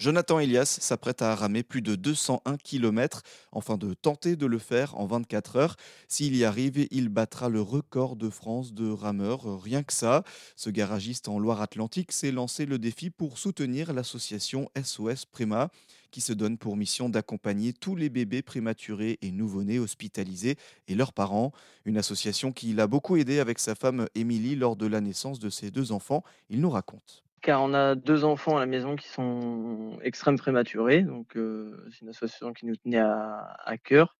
Jonathan Elias s'apprête à ramer plus de 201 km, enfin de tenter de le faire en 24 heures. S'il y arrive, il battra le record de France de rameurs. Rien que ça, ce garagiste en Loire-Atlantique s'est lancé le défi pour soutenir l'association SOS Préma, qui se donne pour mission d'accompagner tous les bébés prématurés et nouveau-nés hospitalisés et leurs parents. Une association qui l'a beaucoup aidé avec sa femme Émilie lors de la naissance de ses deux enfants. Il nous raconte car on a deux enfants à la maison qui sont extrêmes prématurés, donc euh, c'est une association qui nous tenait à, à cœur.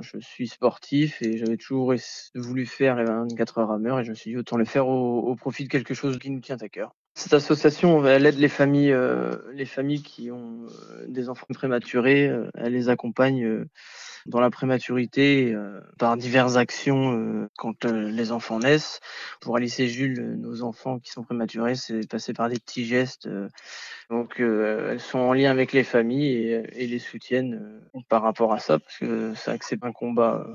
Je suis sportif et j'avais toujours voulu faire les 24 heures à meurtre et je me suis dit autant le faire au, au profit de quelque chose qui nous tient à cœur. Cette association, elle aide les familles, euh, les familles qui ont euh, des enfants prématurés, euh, elle les accompagne euh, dans la prématurité euh, par diverses actions euh, quand les enfants naissent. Pour Alice et Jules, nos enfants qui sont prématurés, c'est passé par des petits gestes. donc elles sont en lien avec les familles et, et les soutiennent par rapport à ça, parce que c'est vrai que c'est un combat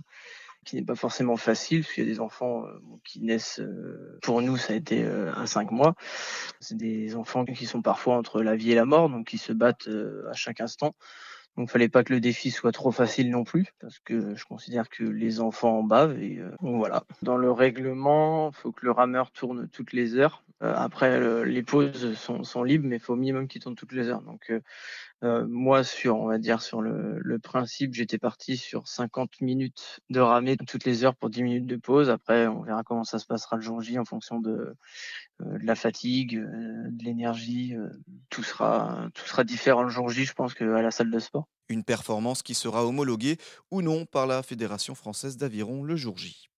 qui n'est pas forcément facile, parce qu'il y a des enfants qui naissent, pour nous, ça a été à cinq mois. C'est des enfants qui sont parfois entre la vie et la mort, donc qui se battent à chaque instant. Donc, fallait pas que le défi soit trop facile non plus, parce que je considère que les enfants en bavent. Et euh, voilà. Dans le règlement, faut que le rameur tourne toutes les heures. Euh, après, euh, les pauses sont, sont libres, mais il faut au minimum qu'il tourne toutes les heures. Donc, euh, moi, sur, on va dire, sur le, principe, j'étais parti sur 50 minutes de ramée toutes les heures pour 10 minutes de pause. Après, on verra comment ça se passera le jour J en fonction de, de la fatigue, de l'énergie. tout sera, tout sera différent le jour J, je pense, qu'à la salle de sport. Une performance qui sera homologuée ou non par la Fédération française d'aviron le jour J.